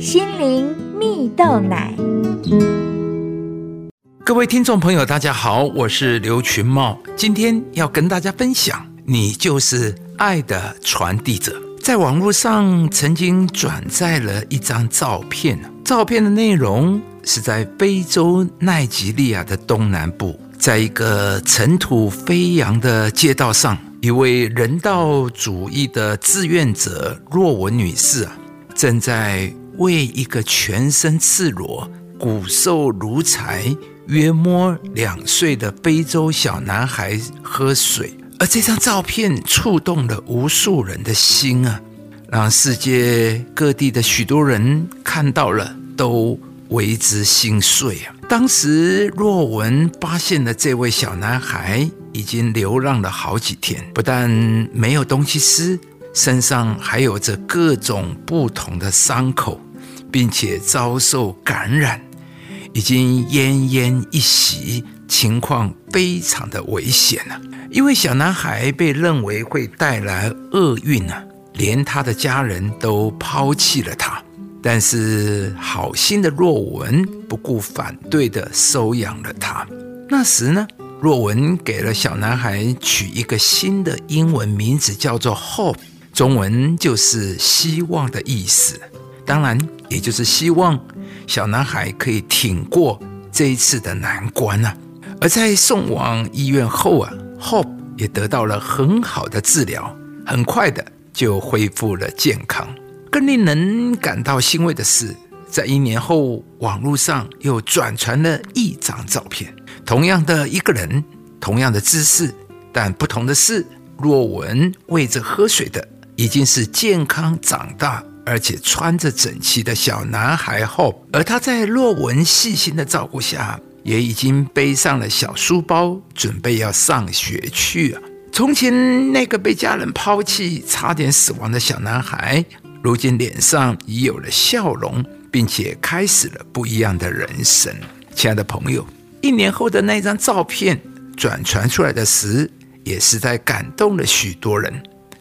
心灵蜜豆奶。各位听众朋友，大家好，我是刘群茂，今天要跟大家分享，你就是爱的传递者。在网络上曾经转载了一张照片，照片的内容是在非洲奈及利亚的东南部，在一个尘土飞扬的街道上，一位人道主义的志愿者若文女士啊，正在。为一个全身赤裸、骨瘦如柴、约摸两岁的非洲小男孩喝水，而这张照片触动了无数人的心啊，让世界各地的许多人看到了都为之心碎啊。当时若文发现了这位小男孩已经流浪了好几天，不但没有东西吃，身上还有着各种不同的伤口。并且遭受感染，已经奄奄一息，情况非常的危险了。因为小男孩被认为会带来厄运啊，连他的家人都抛弃了他。但是好心的若文不顾反对的收养了他。那时呢，若文给了小男孩取一个新的英文名字，叫做 Hope，中文就是希望的意思。当然，也就是希望小男孩可以挺过这一次的难关啊。而在送往医院后啊，Hope 也得到了很好的治疗，很快的就恢复了健康。更令人感到欣慰的是，在一年后，网络上又转传了一张照片，同样的一个人，同样的姿势，但不同的是，若文喂着喝水的已经是健康长大。而且穿着整齐的小男孩后，而他在洛文细心的照顾下，也已经背上了小书包，准备要上学去了。从前那个被家人抛弃、差点死亡的小男孩，如今脸上已有了笑容，并且开始了不一样的人生。亲爱的朋友，一年后的那张照片转传出来的时，也实在感动了许多人。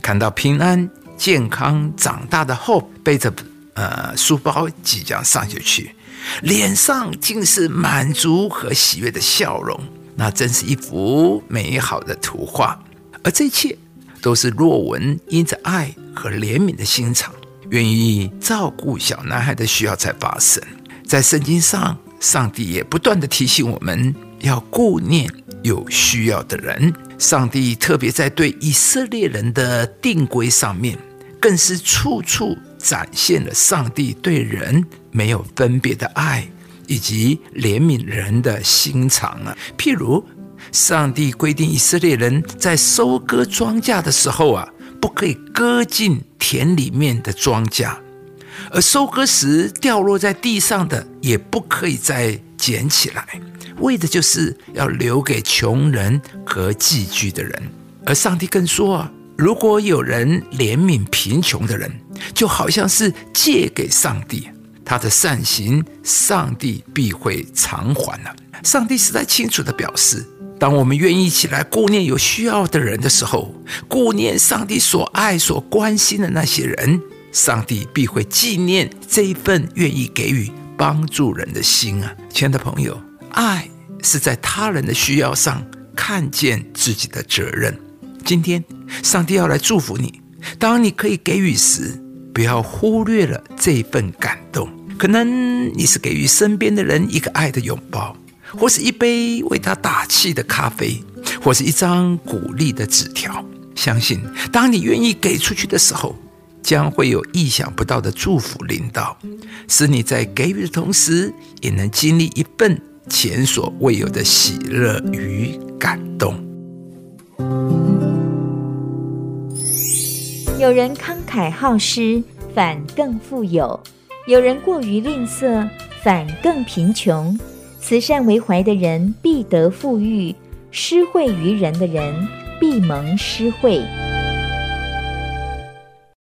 看到平安。健康长大的后，背着呃书包即将上学去，脸上尽是满足和喜悦的笑容，那真是一幅美好的图画。而这一切都是若文因着爱和怜悯的心肠，愿意照顾小男孩的需要才发生。在圣经上，上帝也不断的提醒我们要顾念有需要的人。上帝特别在对以色列人的定规上面。更是处处展现了上帝对人没有分别的爱，以及怜悯人的心肠啊。譬如，上帝规定以色列人在收割庄稼的时候啊，不可以割进田里面的庄稼，而收割时掉落在地上的也不可以再捡起来，为的就是要留给穷人和寄居的人。而上帝更说啊。如果有人怜悯贫穷的人，就好像是借给上帝他的善行，上帝必会偿还了。上帝实在清楚的表示，当我们愿意起来顾念有需要的人的时候，顾念上帝所爱、所关心的那些人，上帝必会纪念这一份愿意给予帮助人的心啊！亲爱的朋友，爱是在他人的需要上看见自己的责任。今天，上帝要来祝福你。当你可以给予时，不要忽略了这份感动。可能你是给予身边的人一个爱的拥抱，或是一杯为他打气的咖啡，或是一张鼓励的纸条。相信，当你愿意给出去的时候，将会有意想不到的祝福临到，使你在给予的同时，也能经历一份前所未有的喜乐与感动。有人慷慨好施，反更富有；有人过于吝啬，反更贫穷。慈善为怀的人必得富裕，施惠于人的人必蒙施惠。